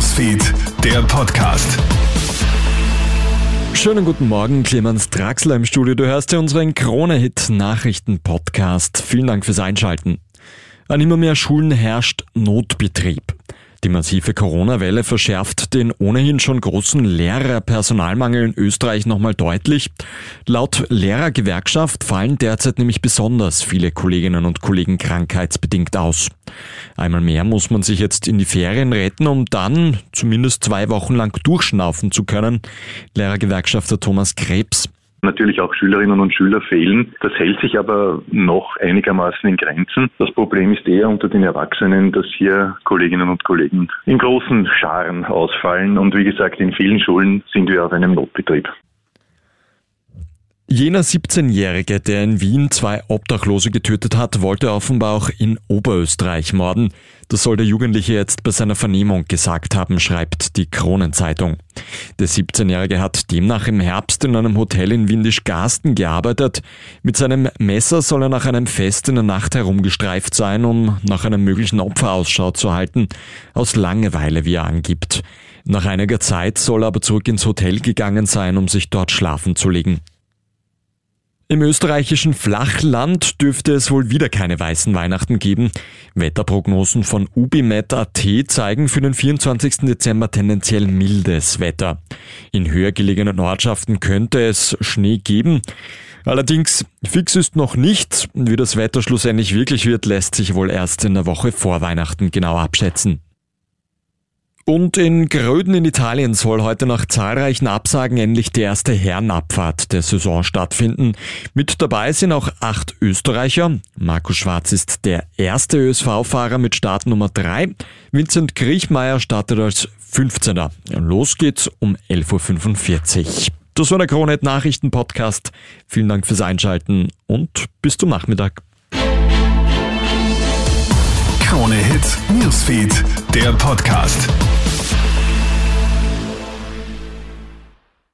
Newsfeed, der Podcast. Schönen guten Morgen, Clemens Draxler im Studio. Du hörst ja unseren Krone-Hit-Nachrichten-Podcast. Vielen Dank fürs Einschalten. An immer mehr Schulen herrscht Notbetrieb. Die massive Corona-Welle verschärft den ohnehin schon großen Lehrerpersonalmangel in Österreich nochmal deutlich. Laut Lehrergewerkschaft fallen derzeit nämlich besonders viele Kolleginnen und Kollegen krankheitsbedingt aus. Einmal mehr muss man sich jetzt in die Ferien retten, um dann zumindest zwei Wochen lang durchschnaufen zu können. Lehrergewerkschafter Thomas Krebs. Natürlich auch Schülerinnen und Schüler fehlen. Das hält sich aber noch einigermaßen in Grenzen. Das Problem ist eher unter den Erwachsenen, dass hier Kolleginnen und Kollegen in großen Scharen ausfallen. Und wie gesagt, in vielen Schulen sind wir auf einem Notbetrieb. Jener 17-Jährige, der in Wien zwei Obdachlose getötet hat, wollte offenbar auch in Oberösterreich morden. Das soll der Jugendliche jetzt bei seiner Vernehmung gesagt haben, schreibt die Kronenzeitung. Der 17-Jährige hat demnach im Herbst in einem Hotel in Windisch-Garsten gearbeitet. Mit seinem Messer soll er nach einem Fest in der Nacht herumgestreift sein, um nach einem möglichen Opfer Ausschau zu halten. Aus Langeweile, wie er angibt. Nach einiger Zeit soll er aber zurück ins Hotel gegangen sein, um sich dort schlafen zu legen. Im österreichischen Flachland dürfte es wohl wieder keine weißen Weihnachten geben. Wetterprognosen von Ubimet.at zeigen für den 24. Dezember tendenziell mildes Wetter. In höher gelegenen Ortschaften könnte es Schnee geben. Allerdings fix ist noch nicht. Wie das Wetter schlussendlich wirklich wird, lässt sich wohl erst in der Woche vor Weihnachten genau abschätzen. Und in Gröden in Italien soll heute nach zahlreichen Absagen endlich die erste Herrenabfahrt der Saison stattfinden. Mit dabei sind auch acht Österreicher. Markus Schwarz ist der erste ÖSV-Fahrer mit Startnummer 3. Vincent Griechmeier startet als 15er. Los geht's um 11.45 Uhr. Das war der Kronet Nachrichten Podcast. Vielen Dank fürs Einschalten und bis zum Nachmittag. Krone Hits, Newsfeed, der Podcast.